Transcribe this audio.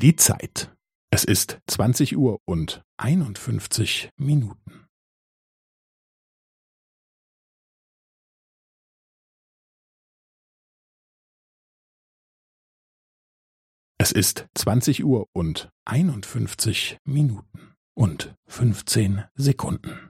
Die Zeit. Es ist zwanzig Uhr und einundfünfzig Minuten. Es ist zwanzig Uhr und einundfünfzig Minuten und fünfzehn Sekunden.